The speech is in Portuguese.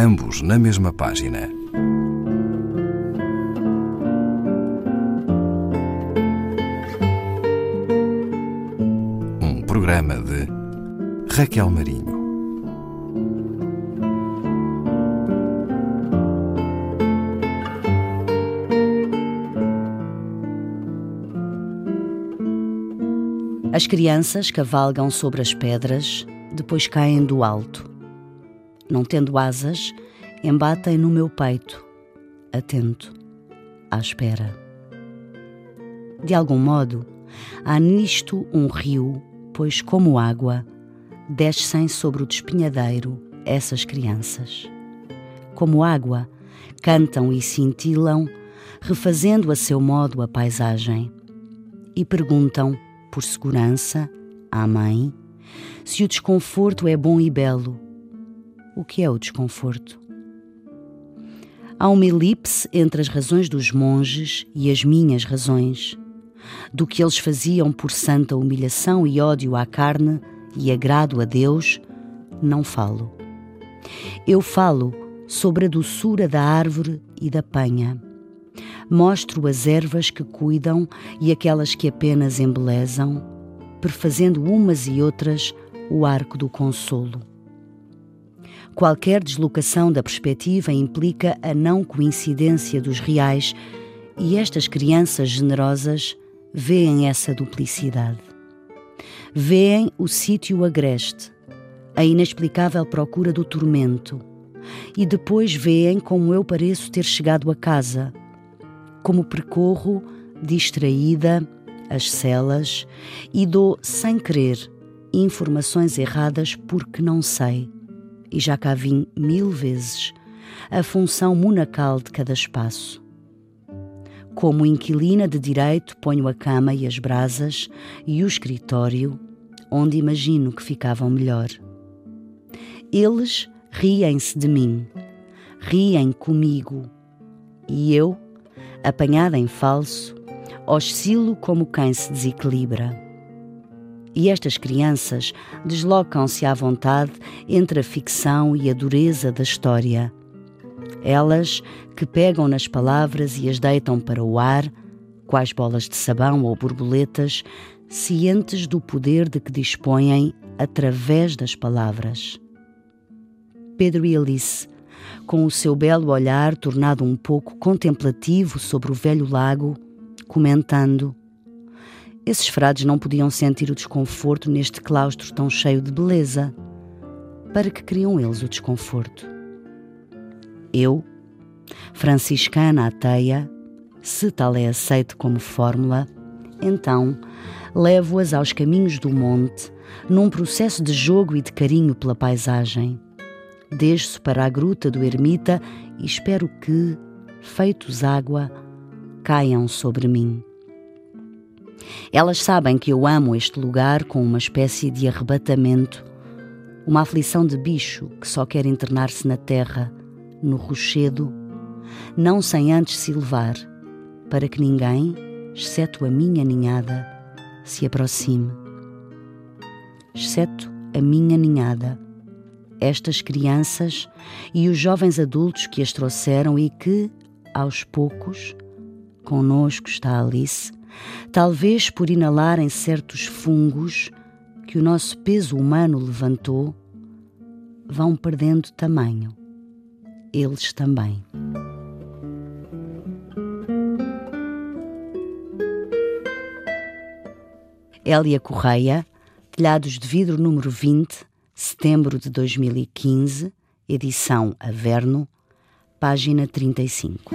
ambos na mesma página. Um programa de Raquel Marinho. As crianças cavalgam sobre as pedras, depois caem do alto. Não tendo asas, embatem no meu peito, atento, à espera. De algum modo, há nisto um rio, pois, como água, descem sobre o despinhadeiro essas crianças. Como água, cantam e cintilam, refazendo a seu modo a paisagem, e perguntam por segurança, à mãe, se o desconforto é bom e belo. O que é o desconforto? Há uma elipse entre as razões dos monges e as minhas razões. Do que eles faziam por santa humilhação e ódio à carne e agrado a Deus, não falo. Eu falo sobre a doçura da árvore e da penha Mostro as ervas que cuidam e aquelas que apenas embelezam, perfazendo umas e outras o arco do consolo. Qualquer deslocação da perspectiva implica a não coincidência dos reais e estas crianças generosas veem essa duplicidade. Veem o sítio agreste, a inexplicável procura do tormento, e depois veem como eu pareço ter chegado a casa, como percorro, distraída, as celas e dou, sem querer, informações erradas porque não sei, e já cá vim mil vezes, a função monacal de cada espaço. Como inquilina de direito, ponho a cama e as brasas e o escritório, onde imagino que ficavam melhor. Eles riem-se de mim, riem comigo, e eu apanhada em falso, oscilo como quem se desequilibra. E estas crianças deslocam-se à vontade entre a ficção e a dureza da história. Elas que pegam nas palavras e as deitam para o ar, quais bolas de sabão ou borboletas, cientes do poder de que dispõem através das palavras. Pedro e Alice com o seu belo olhar tornado um pouco contemplativo sobre o velho lago, comentando: Esses frades não podiam sentir o desconforto neste claustro tão cheio de beleza. Para que criam eles o desconforto? Eu, franciscana ateia, se tal é aceito como fórmula, então levo-as aos caminhos do monte, num processo de jogo e de carinho pela paisagem desço para a gruta do ermita e espero que, feitos água, caiam sobre mim. Elas sabem que eu amo este lugar com uma espécie de arrebatamento, uma aflição de bicho que só quer internar-se na terra, no rochedo, não sem antes se levar, para que ninguém, exceto a minha ninhada, se aproxime. Exceto a minha ninhada estas crianças e os jovens adultos que as trouxeram e que, aos poucos, conosco está Alice, talvez por inalarem certos fungos que o nosso peso humano levantou, vão perdendo tamanho. Eles também. Hélia Correia, Telhados de Vidro número 20, setembro de 2015, edição Averno, página 35.